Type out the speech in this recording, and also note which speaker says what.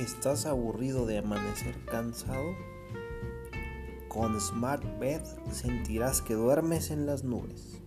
Speaker 1: ¿Estás aburrido de amanecer cansado? Con Smart Bed sentirás que duermes en las nubes.